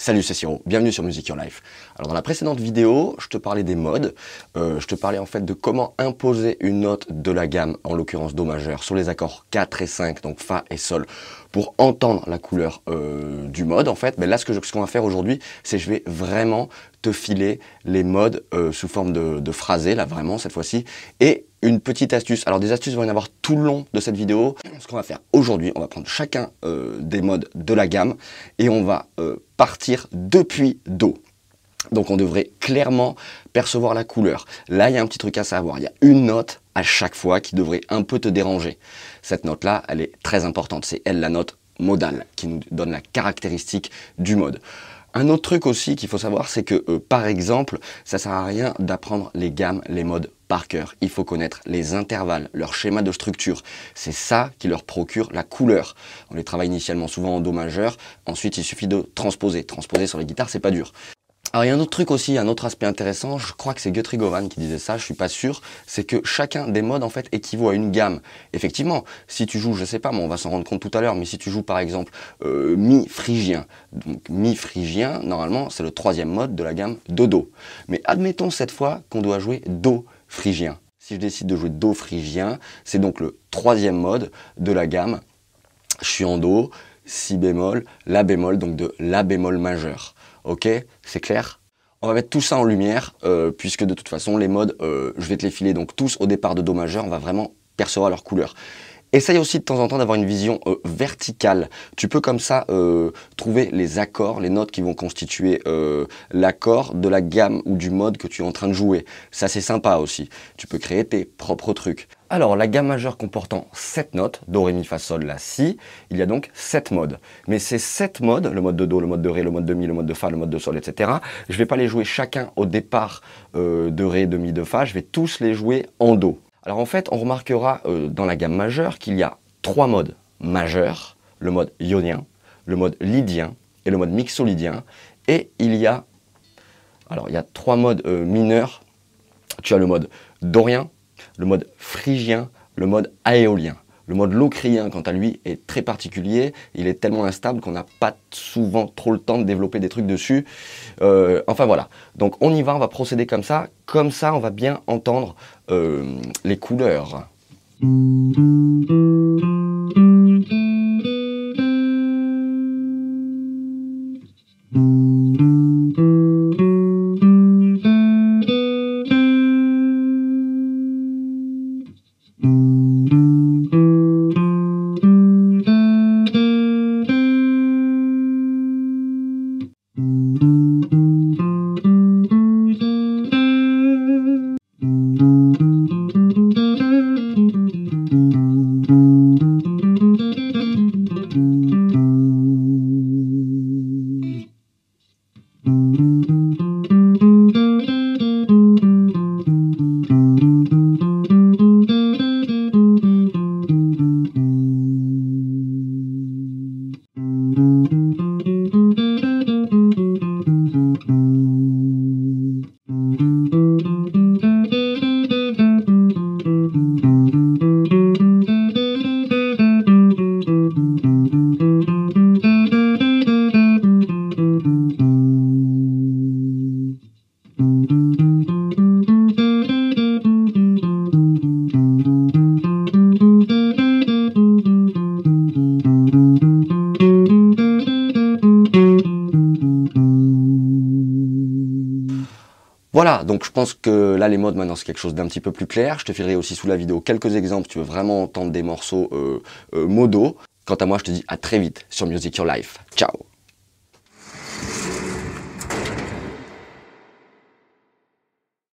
Salut, c'est Siro, bienvenue sur Music Your Life. Alors dans la précédente vidéo, je te parlais des modes, euh, je te parlais en fait de comment imposer une note de la gamme, en l'occurrence Do majeur, sur les accords 4 et 5, donc Fa et Sol, pour entendre la couleur euh, du mode en fait. Là, ce qu'on ce qu'on va faire aujourd'hui, c'est je vais vraiment te filer les modes euh, sous forme de, de phrasé, là vraiment cette fois-ci, et une petite astuce. Alors des astuces vont y en avoir tout le long de cette vidéo. Ce qu'on va faire aujourd'hui, on va prendre chacun des modes de la gamme et on va partir depuis Do. Donc on devrait clairement percevoir la couleur. Là, il y a un petit truc à savoir. Il y a une note à chaque fois qui devrait un peu te déranger. Cette note-là, elle est très importante. C'est elle la note modale qui nous donne la caractéristique du mode. Un autre truc aussi qu'il faut savoir, c'est que euh, par exemple, ça sert à rien d'apprendre les gammes, les modes par cœur. Il faut connaître les intervalles, leur schéma de structure. C'est ça qui leur procure la couleur. On les travaille initialement souvent en do majeur, ensuite il suffit de transposer. Transposer sur les guitares, c'est pas dur. Alors il y a un autre truc aussi, un autre aspect intéressant, je crois que c'est Guthrie Govan qui disait ça, je suis pas sûr, c'est que chacun des modes en fait équivaut à une gamme. Effectivement, si tu joues, je sais pas, mais on va s'en rendre compte tout à l'heure, mais si tu joues par exemple euh, mi phrygien, donc mi phrygien, normalement c'est le troisième mode de la gamme do-do. Mais admettons cette fois qu'on doit jouer do phrygien. Si je décide de jouer do phrygien, c'est donc le troisième mode de la gamme. Je suis en do, si bémol, la bémol, donc de la bémol majeur. Ok, c'est clair? On va mettre tout ça en lumière, euh, puisque de toute façon, les modes, euh, je vais te les filer donc tous au départ de Do majeur, on va vraiment percevoir leur couleur. Essaye aussi de temps en temps d'avoir une vision euh, verticale. Tu peux comme ça trouver les accords, les notes qui vont constituer l'accord de la gamme ou du mode que tu es en train de jouer. Ça c'est sympa aussi. Tu peux créer tes propres trucs. Alors, la gamme majeure comportant 7 notes, Do, Ré, Mi, Fa, Sol, La, Si, il y a donc 7 modes. Mais ces 7 modes, le mode de Do, le mode de Ré, le mode de Mi, le mode de Fa, le mode de Sol, etc., je ne vais pas les jouer chacun au départ euh, de Ré, de Mi, de Fa, je vais tous les jouer en Do. Alors en fait, on remarquera euh, dans la gamme majeure qu'il y a 3 modes majeurs, le mode ionien, le mode lydien et le mode mixolydien. Et il y a, alors il y a 3 modes euh, mineurs. Tu as le mode dorien, le mode phrygien, le mode aéolien. Le mode locrien, quant à lui, est très particulier. Il est tellement instable qu'on n'a pas souvent trop le temps de développer des trucs dessus. Euh, enfin voilà. Donc on y va, on va procéder comme ça. Comme ça, on va bien entendre euh, les couleurs. Mm-hmm. Voilà, donc je pense que là les modes maintenant c'est quelque chose d'un petit peu plus clair. Je te filerai aussi sous la vidéo quelques exemples, tu veux vraiment entendre des morceaux euh, euh, modaux. Quant à moi, je te dis à très vite sur Music Your Life. Ciao